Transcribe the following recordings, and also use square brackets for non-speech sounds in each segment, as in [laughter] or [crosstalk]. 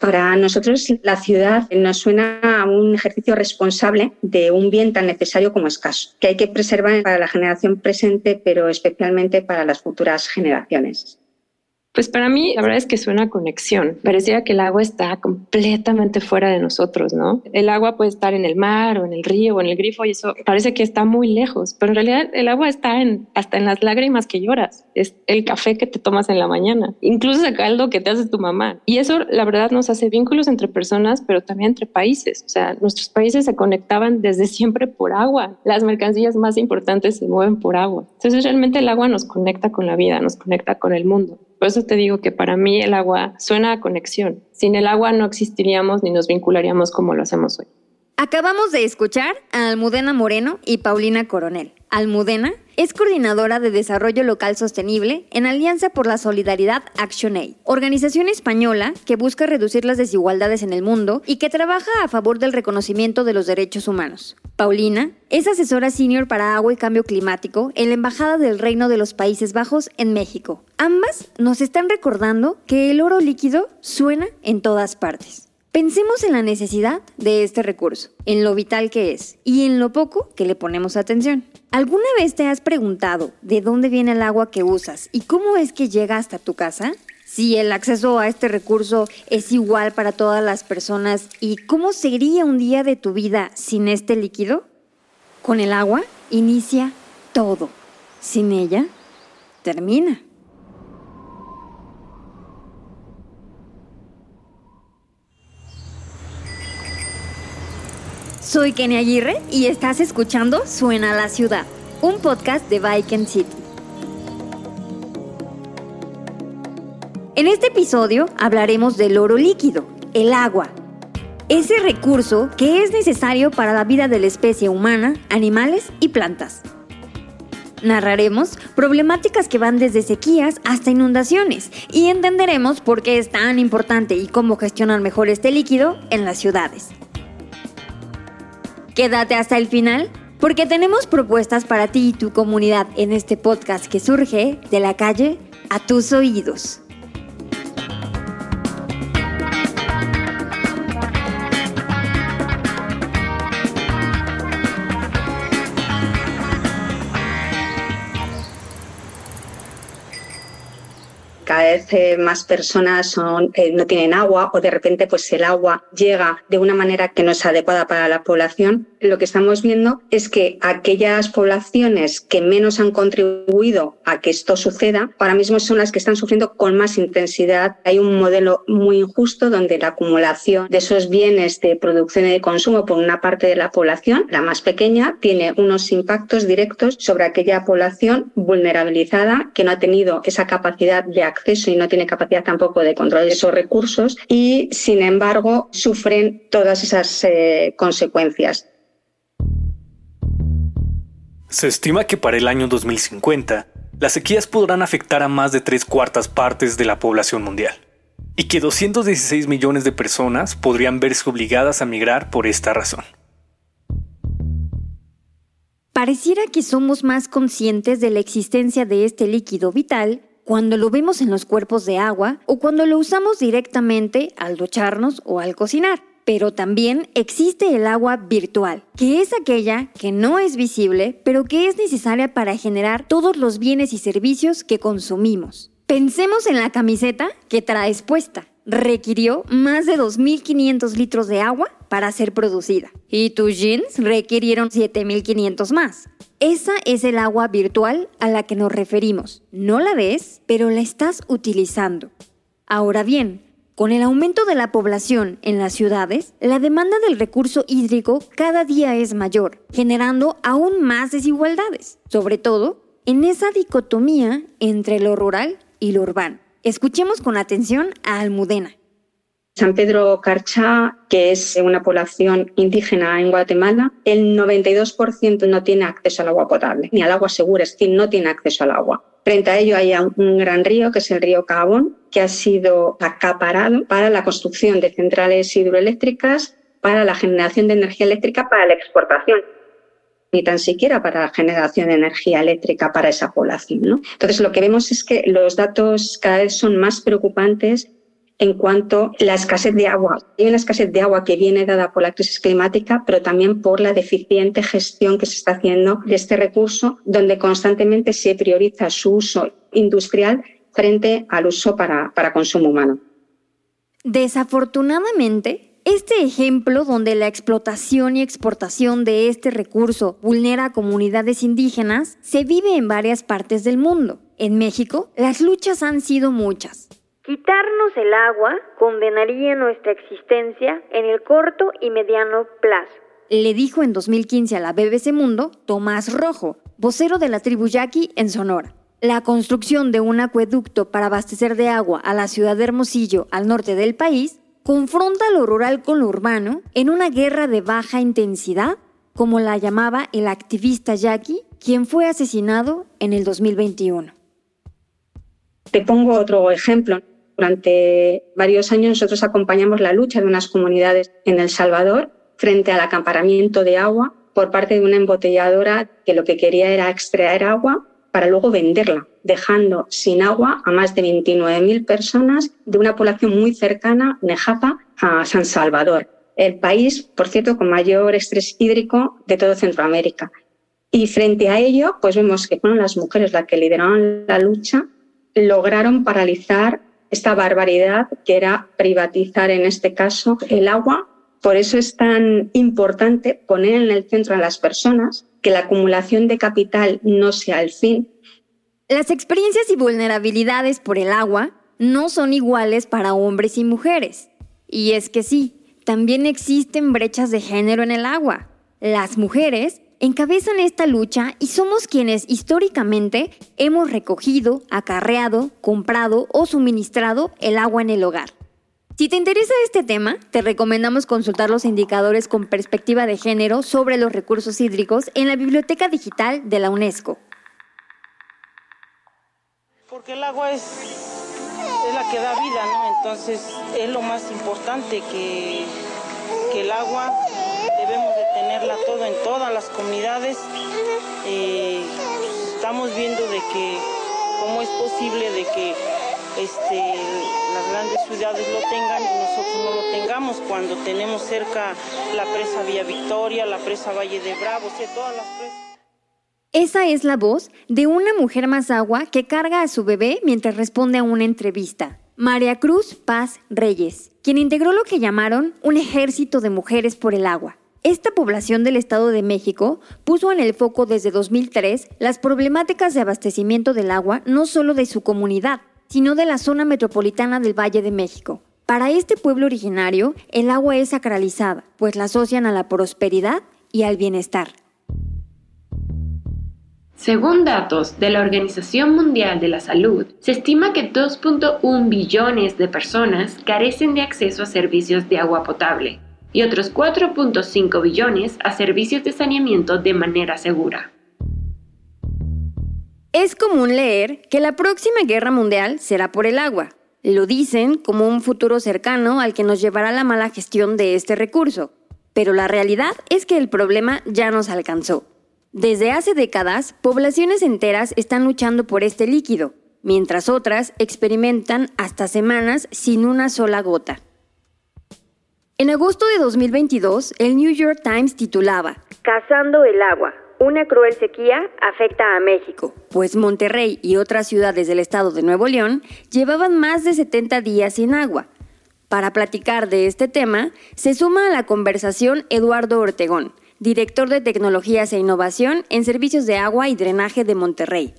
Para nosotros la ciudad nos suena a un ejercicio responsable de un bien tan necesario como escaso, que hay que preservar para la generación presente, pero especialmente para las futuras generaciones. Pues para mí, la verdad es que suena conexión. Parecía que el agua está completamente fuera de nosotros, ¿no? El agua puede estar en el mar o en el río o en el grifo y eso parece que está muy lejos, pero en realidad el agua está en, hasta en las lágrimas que lloras. Es el café que te tomas en la mañana, incluso ese caldo que te hace tu mamá. Y eso, la verdad, nos hace vínculos entre personas, pero también entre países. O sea, nuestros países se conectaban desde siempre por agua. Las mercancías más importantes se mueven por agua. Entonces, realmente el agua nos conecta con la vida, nos conecta con el mundo. Por eso te digo que para mí el agua suena a conexión. Sin el agua no existiríamos ni nos vincularíamos como lo hacemos hoy. Acabamos de escuchar a Almudena Moreno y Paulina Coronel. Almudena es coordinadora de Desarrollo Local Sostenible en Alianza por la Solidaridad ActionAid, organización española que busca reducir las desigualdades en el mundo y que trabaja a favor del reconocimiento de los derechos humanos. Paulina es asesora senior para agua y cambio climático en la Embajada del Reino de los Países Bajos en México. Ambas nos están recordando que el oro líquido suena en todas partes. Pensemos en la necesidad de este recurso, en lo vital que es y en lo poco que le ponemos atención. ¿Alguna vez te has preguntado de dónde viene el agua que usas y cómo es que llega hasta tu casa? Si el acceso a este recurso es igual para todas las personas y cómo sería un día de tu vida sin este líquido? Con el agua inicia todo. Sin ella, termina. Soy Kenny Aguirre y estás escuchando Suena la Ciudad, un podcast de Viking City. En este episodio hablaremos del oro líquido, el agua. Ese recurso que es necesario para la vida de la especie humana, animales y plantas. Narraremos problemáticas que van desde sequías hasta inundaciones y entenderemos por qué es tan importante y cómo gestionar mejor este líquido en las ciudades. Quédate hasta el final porque tenemos propuestas para ti y tu comunidad en este podcast que surge de la calle a tus oídos. Vez eh, más personas eh, no tienen agua o de repente pues el agua llega de una manera que no es adecuada para la población, lo que estamos viendo es que aquellas poblaciones que menos han contribuido a que esto suceda, ahora mismo son las que están sufriendo con más intensidad. Hay un modelo muy injusto donde la acumulación de esos bienes de producción y de consumo por una parte de la población, la más pequeña, tiene unos impactos directos sobre aquella población vulnerabilizada que no ha tenido esa capacidad de acceso y no tiene capacidad tampoco de controlar esos recursos y, sin embargo, sufren todas esas eh, consecuencias. Se estima que para el año 2050, las sequías podrán afectar a más de tres cuartas partes de la población mundial y que 216 millones de personas podrían verse obligadas a migrar por esta razón. Pareciera que somos más conscientes de la existencia de este líquido vital cuando lo vemos en los cuerpos de agua o cuando lo usamos directamente al ducharnos o al cocinar. Pero también existe el agua virtual, que es aquella que no es visible, pero que es necesaria para generar todos los bienes y servicios que consumimos. Pensemos en la camiseta que traes puesta. Requirió más de 2.500 litros de agua para ser producida. Y tus jeans requirieron 7.500 más. Esa es el agua virtual a la que nos referimos. No la ves, pero la estás utilizando. Ahora bien, con el aumento de la población en las ciudades, la demanda del recurso hídrico cada día es mayor, generando aún más desigualdades, sobre todo en esa dicotomía entre lo rural y lo urbano. Escuchemos con atención a Almudena. San Pedro Carchá, que es una población indígena en Guatemala, el 92% no tiene acceso al agua potable, ni al agua segura, es decir, no tiene acceso al agua. Frente a ello hay un gran río, que es el río Cabón, que ha sido acaparado para la construcción de centrales hidroeléctricas, para la generación de energía eléctrica, para la exportación ni tan siquiera para la generación de energía eléctrica para esa población. Entonces, lo que vemos es que los datos cada vez son más preocupantes en cuanto a la escasez de agua. Hay una escasez de agua que viene dada por la crisis climática, pero también por la deficiente gestión que se está haciendo de este recurso, donde constantemente se prioriza su uso industrial frente al uso para, para consumo humano. Desafortunadamente, este ejemplo donde la explotación y exportación de este recurso vulnera comunidades indígenas se vive en varias partes del mundo. En México, las luchas han sido muchas. Quitarnos el agua condenaría nuestra existencia en el corto y mediano plazo. Le dijo en 2015 a la BBC Mundo Tomás Rojo, vocero de la tribu Yaqui en Sonora. La construcción de un acueducto para abastecer de agua a la ciudad de Hermosillo, al norte del país, confronta lo rural con lo urbano en una guerra de baja intensidad, como la llamaba el activista Yaqui, quien fue asesinado en el 2021. Te pongo otro ejemplo. Durante varios años nosotros acompañamos la lucha de unas comunidades en El Salvador frente al acaparamiento de agua por parte de una embotelladora que lo que quería era extraer agua para luego venderla, dejando sin agua a más de 29.000 personas de una población muy cercana, Nejapa, a San Salvador, el país, por cierto, con mayor estrés hídrico de todo Centroamérica. Y frente a ello, pues vemos que fueron las mujeres las que lideraron la lucha, lograron paralizar esta barbaridad que era privatizar en este caso el agua. Por eso es tan importante poner en el centro a las personas, que la acumulación de capital no sea el fin. Las experiencias y vulnerabilidades por el agua no son iguales para hombres y mujeres. Y es que sí, también existen brechas de género en el agua. Las mujeres encabezan esta lucha y somos quienes históricamente hemos recogido, acarreado, comprado o suministrado el agua en el hogar. Si te interesa este tema, te recomendamos consultar los indicadores con perspectiva de género sobre los recursos hídricos en la Biblioteca Digital de la UNESCO. Porque el agua es, la que da vida, ¿no? Entonces es lo más importante que, el agua debemos de todo en todas las comunidades. Eh, estamos viendo de que cómo es posible de que este, las grandes ciudades lo tengan y nosotros no lo tengamos cuando tenemos cerca la presa Villa Victoria, la presa Valle de Bravo, todas las presas. Esa es la voz de una mujer más agua que carga a su bebé mientras responde a una entrevista. María Cruz Paz Reyes, quien integró lo que llamaron un ejército de mujeres por el agua. Esta población del Estado de México puso en el foco desde 2003 las problemáticas de abastecimiento del agua no solo de su comunidad, sino de la zona metropolitana del Valle de México. Para este pueblo originario, el agua es sacralizada, pues la asocian a la prosperidad y al bienestar. Según datos de la Organización Mundial de la Salud, se estima que 2.1 billones de personas carecen de acceso a servicios de agua potable, y otros 4.5 billones a servicios de saneamiento de manera segura. Es común leer que la próxima guerra mundial será por el agua. Lo dicen como un futuro cercano al que nos llevará la mala gestión de este recurso. Pero la realidad es que el problema ya nos alcanzó. Desde hace décadas, poblaciones enteras están luchando por este líquido, mientras otras experimentan hasta semanas sin una sola gota. En agosto de 2022, el New York Times titulaba Cazando el agua. Una cruel sequía afecta a México, pues Monterrey y otras ciudades del estado de Nuevo León llevaban más de 70 días sin agua. Para platicar de este tema, se suma a la conversación Eduardo Ortegón, director de Tecnologías e Innovación en Servicios de Agua y Drenaje de Monterrey.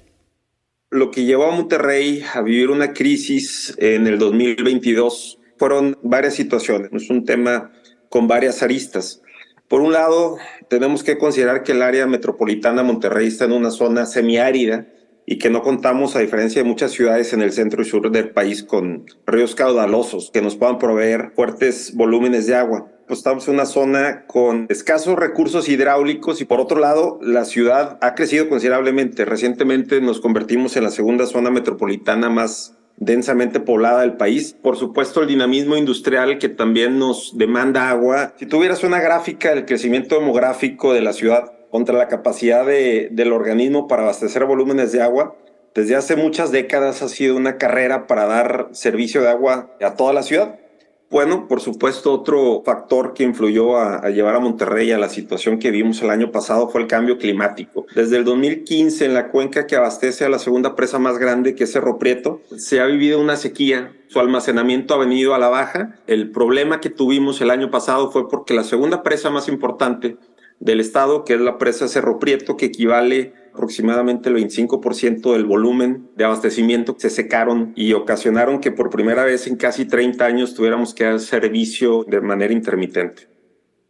Lo que llevó a Monterrey a vivir una crisis en el 2022 fueron varias situaciones. Es un tema con varias aristas. Por un lado, tenemos que considerar que el área metropolitana Monterrey está en una zona semiárida y que no contamos, a diferencia de muchas ciudades en el centro y sur del país, con ríos caudalosos que nos puedan proveer fuertes volúmenes de agua. Pues estamos en una zona con escasos recursos hidráulicos y por otro lado, la ciudad ha crecido considerablemente. Recientemente nos convertimos en la segunda zona metropolitana más densamente poblada del país. Por supuesto, el dinamismo industrial que también nos demanda agua. Si tuvieras una gráfica del crecimiento demográfico de la ciudad contra la capacidad de, del organismo para abastecer volúmenes de agua, desde hace muchas décadas ha sido una carrera para dar servicio de agua a toda la ciudad. Bueno, por supuesto, otro factor que influyó a, llevar a Monterrey a la situación que vimos el año pasado fue el cambio climático. Desde el 2015, en la cuenca que abastece a la segunda presa más grande, que es Cerro Prieto, se ha vivido una sequía. Su almacenamiento ha venido a la baja. El problema que tuvimos el año pasado fue porque la segunda presa más importante del estado, que es la presa Cerro Prieto, que equivale aproximadamente el 25% del volumen de abastecimiento se secaron y ocasionaron que por primera vez en casi 30 años tuviéramos que dar servicio de manera intermitente.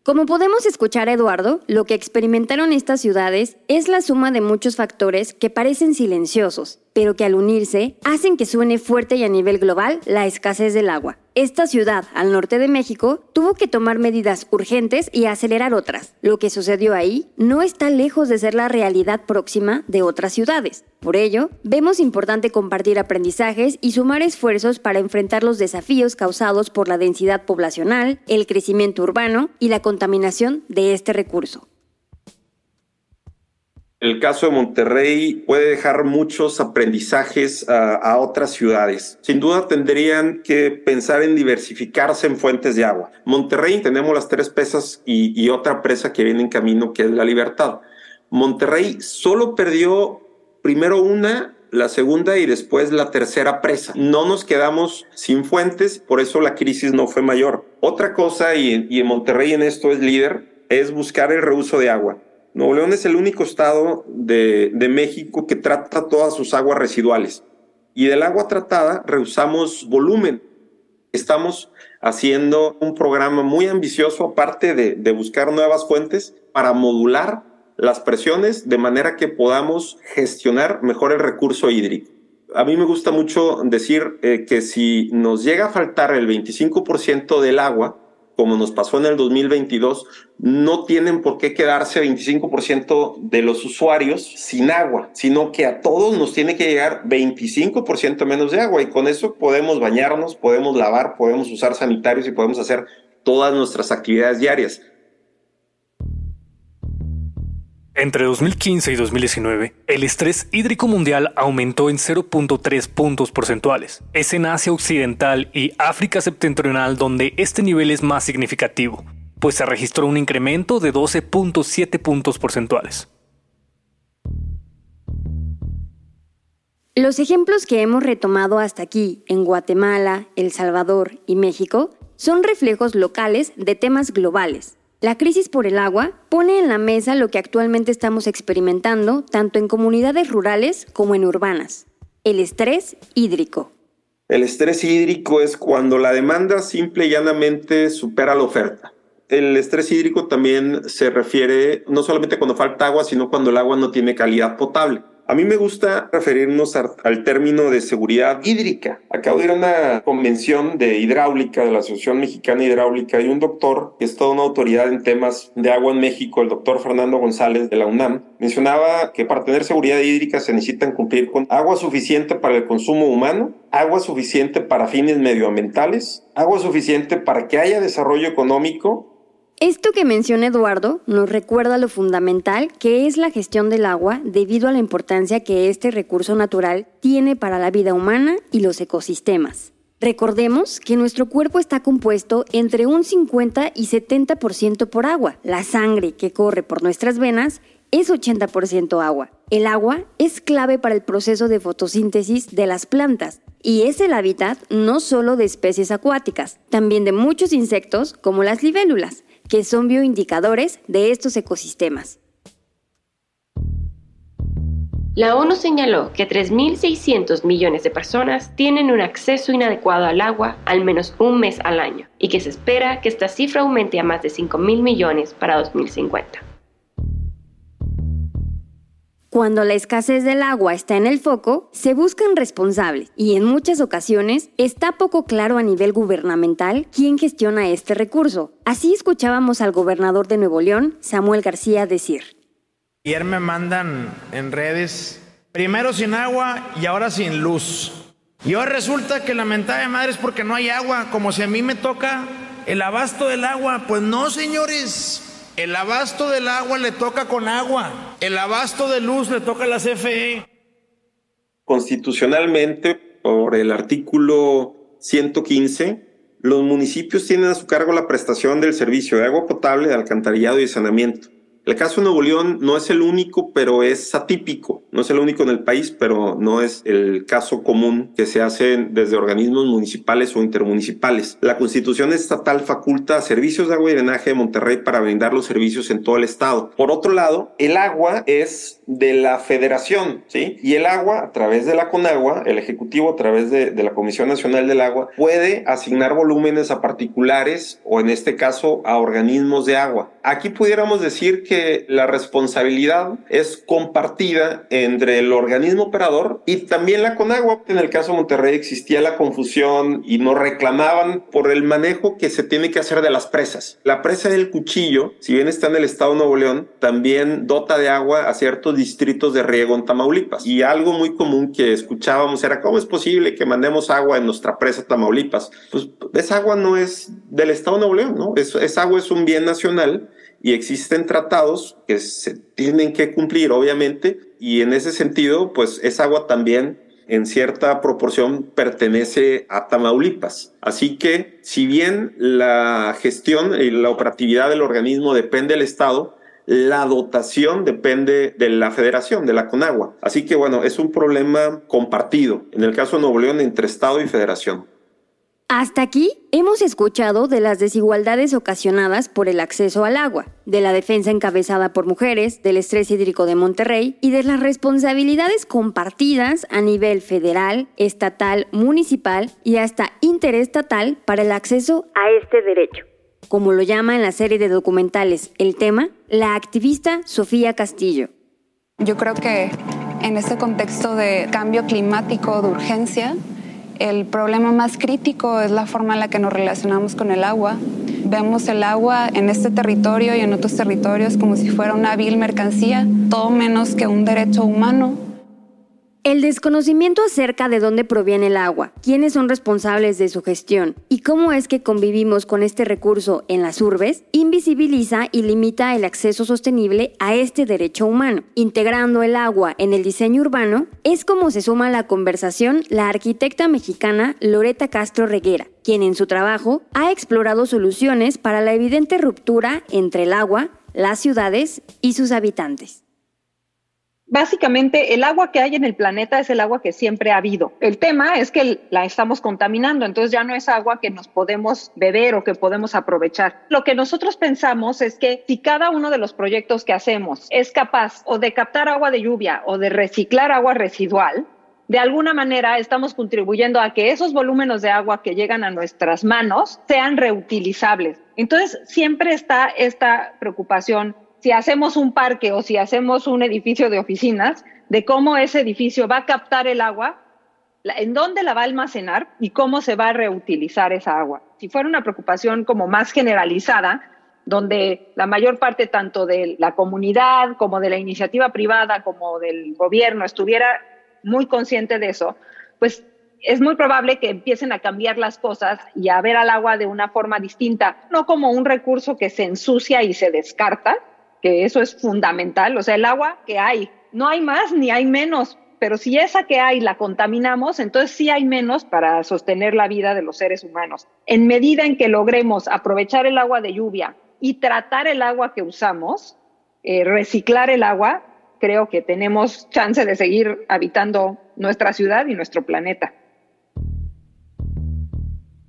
Como podemos escuchar Eduardo, lo que experimentaron estas ciudades es la suma de muchos factores que parecen silenciosos, pero que al unirse hacen que suene fuerte y a nivel global la escasez del agua. Esta ciudad, al norte de México, tuvo que tomar medidas urgentes y acelerar otras. Lo que sucedió ahí no está lejos de ser la realidad próxima de otras ciudades. Por ello, vemos importante compartir aprendizajes y sumar esfuerzos para enfrentar los desafíos causados por la densidad poblacional, el crecimiento urbano y la contaminación de este recurso. El caso de Monterrey puede dejar muchos aprendizajes a, otras ciudades. Sin duda tendrían que pensar en diversificarse en fuentes de agua. Monterrey tenemos las tres presas y, otra presa que viene en camino que es la Libertad. Monterrey solo perdió primero una la segunda y después la tercera presa. No nos quedamos sin fuentes, por eso la crisis no fue mayor. Otra cosa, y en Monterrey en esto es líder, es buscar el reuso de agua. Nuevo León es el único estado de, México que trata todas sus aguas residuales. Y del agua tratada rehusamos volumen. Estamos haciendo un programa muy ambicioso, aparte de, de, buscar nuevas fuentes, para modular las presiones de manera que podamos gestionar mejor el recurso hídrico. A mí me gusta mucho decir eh, que si nos llega a faltar el 25% del agua, como nos pasó en el 2022, no tienen por qué quedarse 25% de los usuarios sin agua, sino que a todos nos tiene que llegar 25% menos de agua y con eso podemos bañarnos, podemos lavar, podemos usar sanitarios y podemos hacer todas nuestras actividades diarias. Entre 2015 y 2019, el estrés hídrico mundial aumentó en 0.3 puntos porcentuales. Es en Asia Occidental y África Septentrional donde este nivel es más significativo, pues se registró un incremento de 12.7 puntos porcentuales. Los ejemplos que hemos retomado hasta aquí en Guatemala, El Salvador y México son reflejos locales de temas globales la crisis por el agua pone en la mesa lo que actualmente estamos experimentando tanto en comunidades rurales como en urbanas, el estrés hídrico. El estrés hídrico es cuando la demanda simple y llanamente supera la oferta. El estrés hídrico también se refiere no solamente cuando falta agua, sino cuando el agua no tiene calidad potable. A mí me gusta referirnos al término de seguridad hídrica. Acabo de ir a una convención de hidráulica de la Asociación Mexicana Hidráulica y un doctor que es toda una autoridad en temas de agua en México, el doctor Fernando González de la UNAM, mencionaba que para tener seguridad hídrica se necesitan cumplir con agua suficiente para el consumo humano, agua suficiente para fines medioambientales, agua suficiente para que haya desarrollo económico esto que menciona Eduardo nos recuerda lo fundamental que es la gestión del agua debido a la importancia que este recurso natural tiene para la vida humana y los ecosistemas. Recordemos que nuestro cuerpo está compuesto entre un 50 y 70% por agua. La sangre que corre por nuestras venas es 80% agua. El agua es clave para el proceso de fotosíntesis de las plantas y es el hábitat no solo de especies acuáticas, también de muchos insectos como las libélulas que son bioindicadores de estos ecosistemas. La ONU señaló que 3.600 millones de personas tienen un acceso inadecuado al agua al menos un mes al año y que se espera que esta cifra aumente a más de 5.000 millones para 2050. Cuando la escasez del agua está en el foco, se buscan responsables y en muchas ocasiones está poco claro a nivel gubernamental quién gestiona este recurso. Así escuchábamos al gobernador de Nuevo León, Samuel García, decir. Ayer me mandan en redes, primero sin agua y ahora sin luz. Y ahora resulta que la mentada de madre es porque no hay agua, como si a mí me toca el abasto del agua. Pues no, señores. El abasto del agua le toca con agua. El abasto de luz le toca a la CFE. Constitucionalmente, por el artículo 115, los municipios tienen a su cargo la prestación del servicio de agua potable, de alcantarillado y saneamiento. El caso de Nuevo León no es el único, pero es atípico. No es el único en el país, pero no es el caso común que se hace desde organismos municipales o intermunicipales. La Constitución estatal faculta Servicios de Agua y Drenaje de Monterrey para brindar los servicios en todo el estado. Por otro lado, el agua es de la federación, ¿sí? Y el agua, a través de la CONAGUA, el Ejecutivo, a través de, de la Comisión Nacional del Agua, puede asignar volúmenes a particulares o en este caso a organismos de agua. Aquí pudiéramos decir que la responsabilidad es compartida entre el organismo operador y también la Conagua. En el caso de Monterrey existía la confusión y nos reclamaban por el manejo que se tiene que hacer de las presas. La presa del Cuchillo, si bien está en el estado de Nuevo León, también dota de agua a ciertos distritos de riego en Tamaulipas. Y algo muy común que escuchábamos era cómo es posible que mandemos agua en nuestra presa Tamaulipas. Pues esa agua no es del estado de Nuevo León, ¿no? esa agua es un bien nacional y existen tratados que se tienen que cumplir, obviamente, y en ese sentido, pues esa agua también en cierta proporción pertenece a Tamaulipas. Así que, si bien la gestión y la operatividad del organismo depende del Estado, la dotación depende de la federación, de la Conagua. Así que, bueno, es un problema compartido, en el caso de Nuevo León, entre Estado y federación. Hasta aquí hemos escuchado de las desigualdades ocasionadas por el acceso al agua, de la defensa encabezada por mujeres, del estrés hídrico de Monterrey y de las responsabilidades compartidas a nivel federal, estatal, municipal y hasta interestatal para el acceso a este derecho. Como lo llama en la serie de documentales El tema, la activista Sofía Castillo. Yo creo que en este contexto de cambio climático, de urgencia, el problema más crítico es la forma en la que nos relacionamos con el agua. Vemos el agua en este territorio y en otros territorios como si fuera una vil mercancía, todo menos que un derecho humano el desconocimiento acerca de dónde proviene el agua, quiénes son responsables de su gestión y cómo es que convivimos con este recurso en las urbes invisibiliza y limita el acceso sostenible a este derecho humano. Integrando el agua en el diseño urbano es como se suma a la conversación la arquitecta mexicana Loreta Castro Reguera, quien en su trabajo ha explorado soluciones para la evidente ruptura entre el agua, las ciudades y sus habitantes básicamente el agua que hay en el planeta es el agua que siempre ha habido. El tema es que la estamos contaminando, entonces ya no es agua que nos podemos beber o que podemos aprovechar. Lo que nosotros pensamos es que si cada uno de los proyectos que hacemos es capaz o de captar agua de lluvia o de reciclar agua residual, de alguna manera estamos contribuyendo a que esos volúmenes de agua que llegan a nuestras manos sean reutilizables. Entonces, siempre está esta preocupación si hacemos un parque o si hacemos un edificio de oficinas, de cómo ese edificio va a captar el agua, en dónde la va a almacenar y cómo se va a reutilizar esa agua. Si fuera una preocupación como más generalizada, donde la mayor parte tanto de la comunidad como de la iniciativa privada como del gobierno estuviera muy consciente de eso, pues es muy probable que empiecen a cambiar las cosas y a ver al agua de una forma distinta, no como un recurso que se ensucia y se descarta, que eso es fundamental. O sea, el agua que hay, no hay más ni hay menos, pero si esa que hay la contaminamos, entonces sí hay menos para sostener la vida de los seres humanos. En medida en que logremos aprovechar el agua de lluvia y tratar el agua que usamos, eh, reciclar el agua, creo que tenemos chance de seguir habitando nuestra ciudad y nuestro planeta.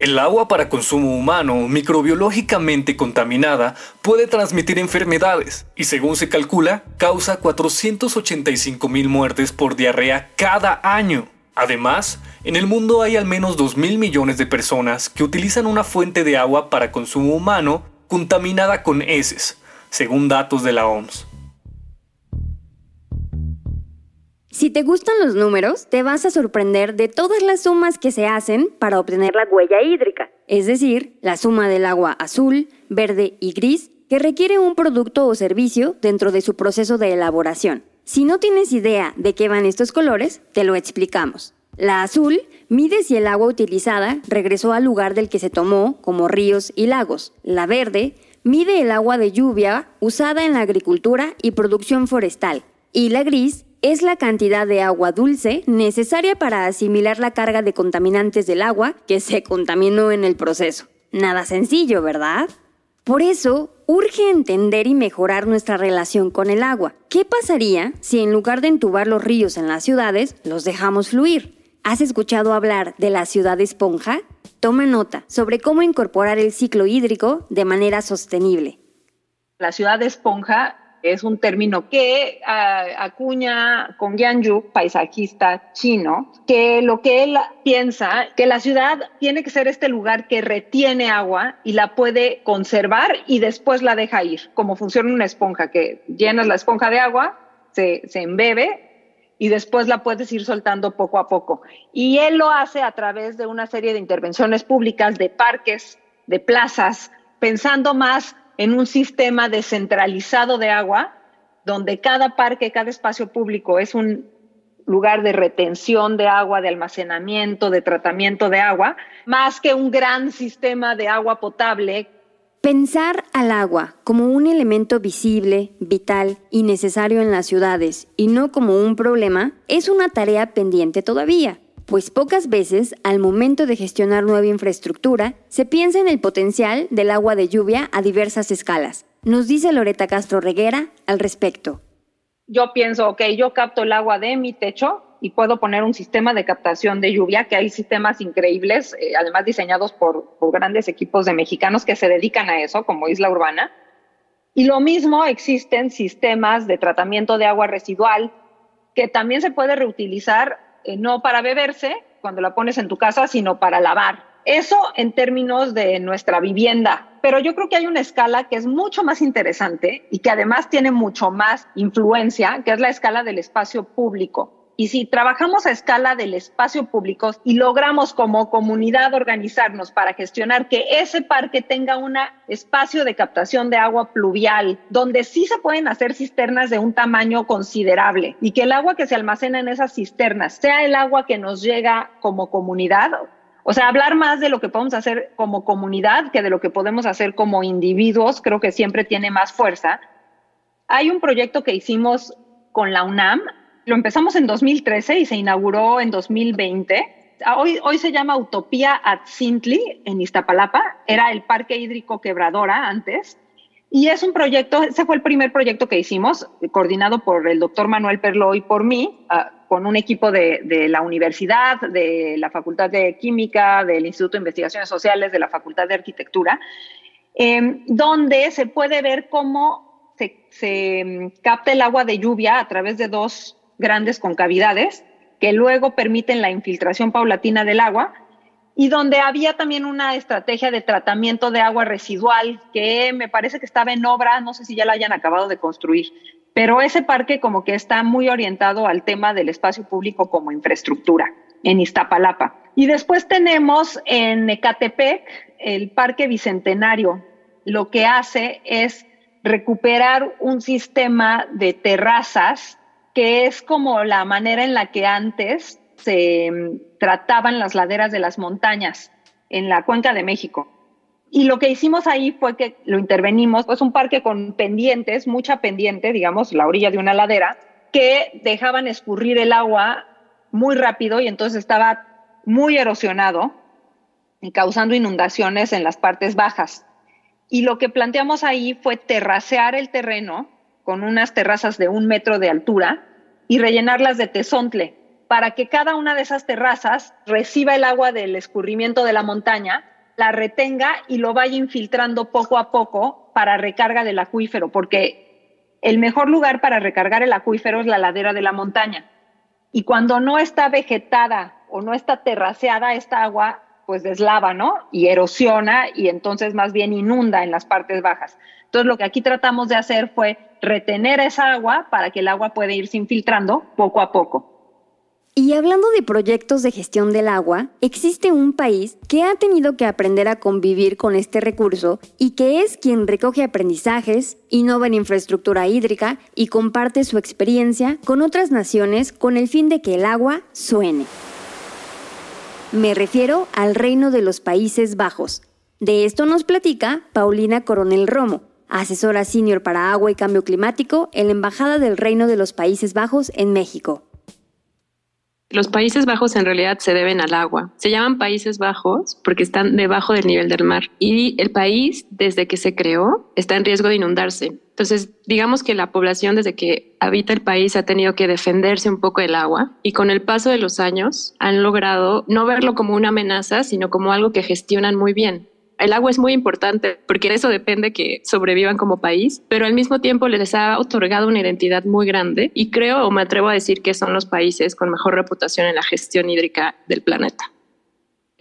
El agua para consumo humano, microbiológicamente contaminada, puede transmitir enfermedades y según se calcula, causa 485 mil muertes por diarrea cada año. Además, en el mundo hay al menos 2 mil millones de personas que utilizan una fuente de agua para consumo humano contaminada con heces, según datos de la OMS. Si te gustan los números, te vas a sorprender de todas las sumas que se hacen para obtener la huella hídrica, es decir, la suma del agua azul, verde y gris que requiere un producto o servicio dentro de su proceso de elaboración. Si no tienes idea de qué van estos colores, te lo explicamos. La azul mide si el agua utilizada regresó al lugar del que se tomó, como ríos y lagos. La verde mide el agua de lluvia usada en la agricultura y producción forestal. Y la gris es la cantidad de agua dulce necesaria para asimilar la carga de contaminantes del agua que se contaminó en el proceso. Nada sencillo, ¿verdad? Por eso, urge entender y mejorar nuestra relación con el agua. ¿Qué pasaría si en lugar de entubar los ríos en las ciudades, los dejamos fluir? ¿Has escuchado hablar de la ciudad esponja? Toma nota sobre cómo incorporar el ciclo hídrico de manera sostenible. La ciudad esponja es un término que acuña con Yu, paisajista chino, que lo que él piensa, que la ciudad tiene que ser este lugar que retiene agua y la puede conservar y después la deja ir, como funciona una esponja, que llenas la esponja de agua, se, se embebe y después la puedes ir soltando poco a poco. Y él lo hace a través de una serie de intervenciones públicas, de parques, de plazas, pensando más en un sistema descentralizado de agua, donde cada parque, cada espacio público es un lugar de retención de agua, de almacenamiento, de tratamiento de agua, más que un gran sistema de agua potable. Pensar al agua como un elemento visible, vital y necesario en las ciudades y no como un problema es una tarea pendiente todavía pues pocas veces, al momento de gestionar nueva infraestructura, se piensa en el potencial del agua de lluvia a diversas escalas. Nos dice Loreta Castro Reguera al respecto. Yo pienso, ok, yo capto el agua de mi techo y puedo poner un sistema de captación de lluvia, que hay sistemas increíbles, eh, además diseñados por, por grandes equipos de mexicanos que se dedican a eso, como Isla Urbana. Y lo mismo existen sistemas de tratamiento de agua residual que también se puede reutilizar eh, no para beberse cuando la pones en tu casa, sino para lavar. Eso en términos de nuestra vivienda. Pero yo creo que hay una escala que es mucho más interesante y que además tiene mucho más influencia, que es la escala del espacio público. Y si trabajamos a escala del espacio público y logramos como comunidad organizarnos para gestionar que ese parque tenga un espacio de captación de agua pluvial, donde sí se pueden hacer cisternas de un tamaño considerable y que el agua que se almacena en esas cisternas sea el agua que nos llega como comunidad, o sea, hablar más de lo que podemos hacer como comunidad que de lo que podemos hacer como individuos, creo que siempre tiene más fuerza. Hay un proyecto que hicimos con la UNAM lo empezamos en 2013 y se inauguró en 2020. Ah, hoy, hoy se llama Utopía at Sintli en Iztapalapa. Era el Parque Hídrico Quebradora antes. Y es un proyecto, ese fue el primer proyecto que hicimos, coordinado por el doctor Manuel Perlo y por mí, ah, con un equipo de, de, la universidad, de la Facultad de Química, del Instituto de Investigaciones Sociales, de la Facultad de Arquitectura, eh, donde se puede ver cómo se, se mm, capta el agua de lluvia a través de dos grandes concavidades que luego permiten la infiltración paulatina del agua y donde había también una estrategia de tratamiento de agua residual que me parece que estaba en obra, no sé si ya la hayan acabado de construir, pero ese parque como que está muy orientado al tema del espacio público como infraestructura en Iztapalapa. Y después tenemos en Ecatepec el Parque Bicentenario. Lo que hace es recuperar un sistema de terrazas que es como la manera en la que antes se mm, trataban las laderas de las montañas en la cuenca de México. Y lo que hicimos ahí fue que lo intervenimos, es un parque con pendientes, mucha pendiente, digamos, la orilla de una ladera, que dejaban escurrir el agua muy rápido y entonces estaba muy erosionado y causando inundaciones en las partes bajas. Y lo que planteamos ahí fue terracear el terreno con unas terrazas de un metro de altura y rellenarlas de tesontle para que cada una de esas terrazas reciba el agua del escurrimiento de la montaña, la retenga y lo vaya infiltrando poco a poco para recarga del acuífero, porque el mejor lugar para recargar el acuífero es la ladera de la montaña. Y cuando no está vegetada o no está terraceada esta agua, pues deslava, ¿no? Y erosiona y entonces más bien inunda en las partes bajas. Entonces lo que aquí tratamos de hacer fue retener esa agua para que el agua pueda irse infiltrando poco a poco. Y hablando de proyectos de gestión del agua, existe un país que ha tenido que aprender a convivir con este recurso y que es quien recoge aprendizajes, innova en infraestructura hídrica y comparte su experiencia con otras naciones con el fin de que el agua suene. Me refiero al Reino de los Países Bajos. De esto nos platica Paulina Coronel Romo, asesora senior para agua y cambio climático en la Embajada del Reino de los Países Bajos en México. Los Países Bajos en realidad se deben al agua. Se llaman Países Bajos porque están debajo del nivel del mar y el país desde que se creó está en riesgo de inundarse. Entonces, digamos que la población desde que habita el país ha tenido que defenderse un poco del agua y con el paso de los años han logrado no verlo como una amenaza, sino como algo que gestionan muy bien. El agua es muy importante porque de eso depende que sobrevivan como país, pero al mismo tiempo les ha otorgado una identidad muy grande y creo o me atrevo a decir que son los países con mejor reputación en la gestión hídrica del planeta.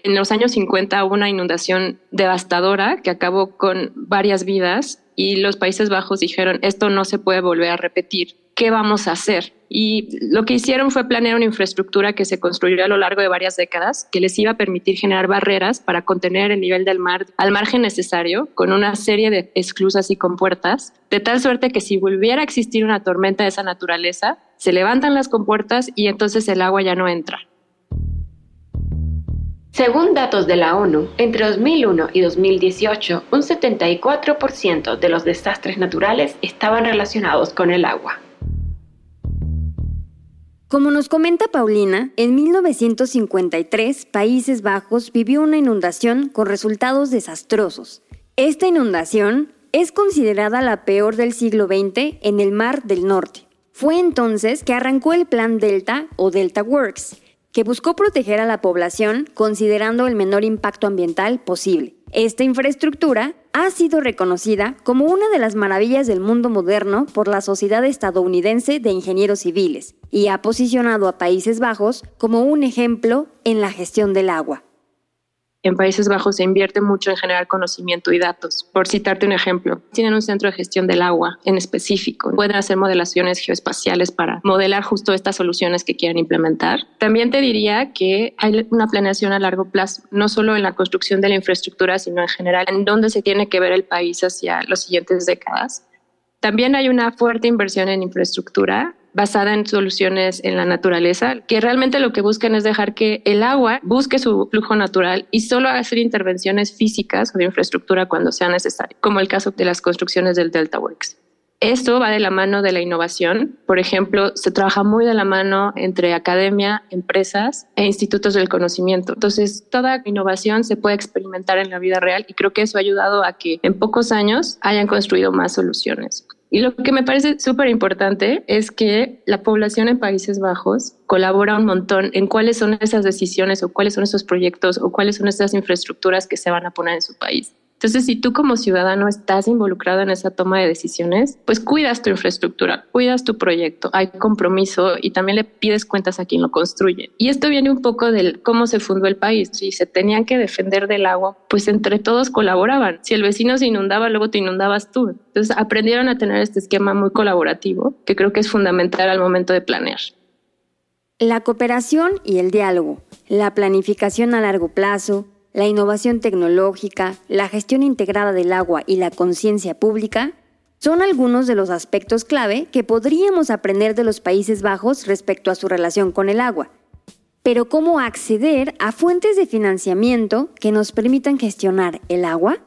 En los años 50 hubo una inundación devastadora que acabó con varias vidas y los Países Bajos dijeron, esto no se puede volver a repetir, ¿qué vamos a hacer? Y lo que hicieron fue planear una infraestructura que se construyó a lo largo de varias décadas, que les iba a permitir generar barreras para contener el nivel del mar al margen necesario, con una serie de esclusas y compuertas, de tal suerte que si volviera a existir una tormenta de esa naturaleza, se levantan las compuertas y entonces el agua ya no entra. Según datos de la ONU, entre 2001 y 2018, un 74% de los desastres naturales estaban relacionados con el agua. Como nos comenta Paulina, en 1953 Países Bajos vivió una inundación con resultados desastrosos. Esta inundación es considerada la peor del siglo XX en el Mar del Norte. Fue entonces que arrancó el Plan Delta o Delta Works, que buscó proteger a la población considerando el menor impacto ambiental posible. Esta infraestructura ha sido reconocida como una de las maravillas del mundo moderno por la Sociedad Estadounidense de Ingenieros Civiles y ha posicionado a Países Bajos como un ejemplo en la gestión del agua. En Países Bajos se invierte mucho en generar conocimiento y datos. Por citarte un ejemplo, tienen un centro de gestión del agua en específico. Pueden hacer modelaciones geoespaciales para modelar justo estas soluciones que quieren implementar. También te diría que hay una planeación a largo plazo, no solo en la construcción de la infraestructura, sino en general en dónde se tiene que ver el país hacia las siguientes décadas. También hay una fuerte inversión en infraestructura basada en soluciones en la naturaleza, que realmente lo que buscan es dejar que el agua busque su flujo natural y solo hacer intervenciones físicas o de infraestructura cuando sea necesario, como el caso de las construcciones del Delta Works. Esto va de la mano de la innovación. Por ejemplo, se trabaja muy de la mano entre academia, empresas e institutos del conocimiento. Entonces, toda innovación se puede experimentar en la vida real y creo que eso ha ayudado a que en pocos años hayan construido más soluciones. Y lo que me parece súper importante es que la población en Países Bajos colabora un montón en cuáles son esas decisiones o cuáles son esos proyectos o cuáles son esas infraestructuras que se van a poner en su país. Entonces, si tú como ciudadano estás involucrado en esa toma de decisiones, pues cuidas tu infraestructura, cuidas tu proyecto, hay compromiso y también le pides cuentas a quien lo construye. Y esto viene un poco del cómo se fundó el país. Si se tenían que defender del agua, pues entre todos colaboraban. Si el vecino se inundaba, luego te inundabas tú. Entonces, aprendieron a tener este esquema muy colaborativo que creo que es fundamental al momento de planear. La cooperación y el diálogo, la planificación a largo plazo, la innovación tecnológica, la gestión integrada del agua y la conciencia pública son algunos de los aspectos clave que podríamos aprender de los Países Bajos respecto a su relación con el agua. Pero ¿cómo acceder a fuentes de financiamiento que nos permitan gestionar el agua?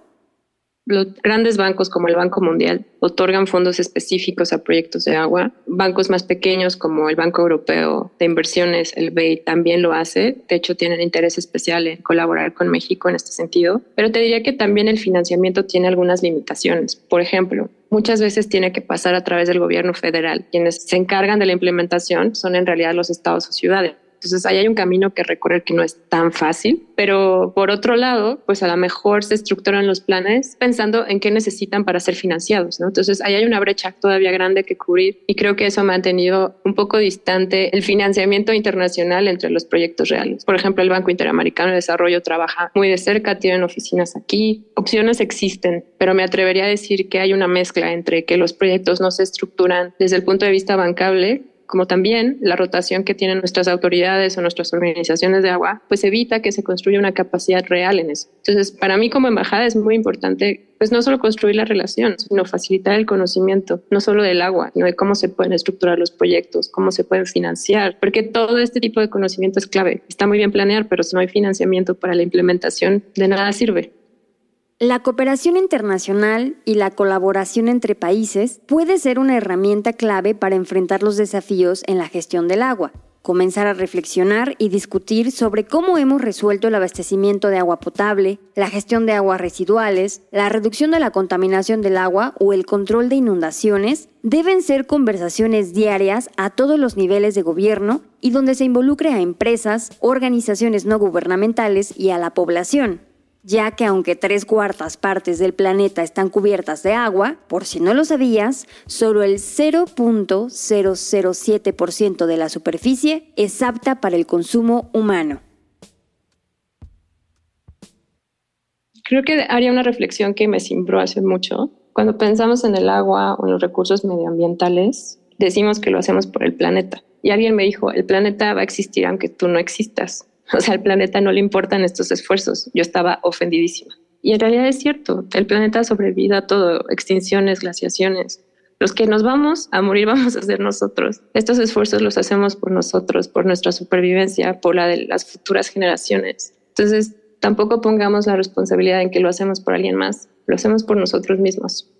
Los grandes bancos como el Banco Mundial otorgan fondos específicos a proyectos de agua. Bancos más pequeños como el Banco Europeo de Inversiones, el BEI, también lo hace. De hecho, tienen interés especial en colaborar con México en este sentido. Pero te diría que también el financiamiento tiene algunas limitaciones. Por ejemplo, muchas veces tiene que pasar a través del gobierno federal. Quienes se encargan de la implementación son en realidad los estados o ciudades. Entonces ahí hay un camino que recorrer que no es tan fácil, pero por otro lado, pues a lo mejor se estructuran los planes pensando en qué necesitan para ser financiados, ¿no? Entonces ahí hay una brecha todavía grande que cubrir y creo que eso ha mantenido un poco distante el financiamiento internacional entre los proyectos reales. Por ejemplo, el Banco Interamericano de Desarrollo trabaja muy de cerca, tienen oficinas aquí, opciones existen, pero me atrevería a decir que hay una mezcla entre que los proyectos no se estructuran desde el punto de vista bancable como también la rotación que tienen nuestras autoridades o nuestras organizaciones de agua, pues evita que se construya una capacidad real en eso. Entonces, para mí como embajada es muy importante, pues no solo construir la relación, sino facilitar el conocimiento, no solo del agua, sino de cómo se pueden estructurar los proyectos, cómo se pueden financiar, porque todo este tipo de conocimiento es clave. Está muy bien planear, pero si no hay financiamiento para la implementación, de nada sirve. La cooperación internacional y la colaboración entre países puede ser una herramienta clave para enfrentar los desafíos en la gestión del agua, comenzar a reflexionar y discutir sobre cómo hemos resuelto el abastecimiento de agua potable, la gestión de aguas residuales, la reducción de la contaminación del agua o el control de inundaciones, deben ser conversaciones diarias a todos los niveles de gobierno y donde se involucre a empresas, organizaciones no gubernamentales y a la población ya que aunque tres cuartas partes del planeta están cubiertas de agua, por si no lo sabías, solo el 0.007% de la superficie es apta para el consumo humano. Creo que haría una reflexión que me cimbró hace mucho. Cuando pensamos en el agua o en los recursos medioambientales, decimos que lo hacemos por el planeta. Y alguien me dijo, el planeta va a existir aunque tú no existas. [laughs] O sea, al planeta no le importan estos esfuerzos. Yo estaba ofendidísima. Y en realidad es cierto, el planeta ha a todo, extinciones, glaciaciones. Los que nos vamos a morir [laughs] vamos a ser nosotros. Estos esfuerzos los hacemos por nosotros, por nuestra supervivencia, por la de las futuras generaciones. Entonces, tampoco pongamos la responsabilidad en que lo hacemos por alguien más, lo hacemos por nosotros mismos.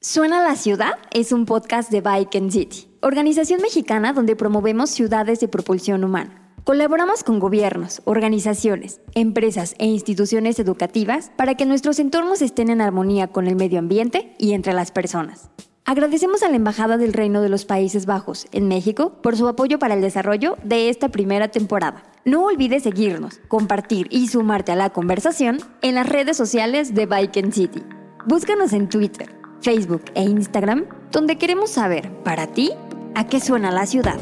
Suena la ciudad es un podcast de Bike and City organización mexicana donde promovemos ciudades de propulsión humana. Colaboramos con gobiernos, organizaciones, empresas e instituciones educativas para que nuestros entornos estén en armonía con el medio ambiente y entre las personas. Agradecemos a la Embajada del Reino de los Países Bajos en México por su apoyo para el desarrollo de esta primera temporada. No olvides seguirnos, compartir y sumarte a la conversación en las redes sociales de Bike City. Búscanos en Twitter, Facebook e Instagram, donde queremos saber, para ti, ¿A qué suena la ciudad?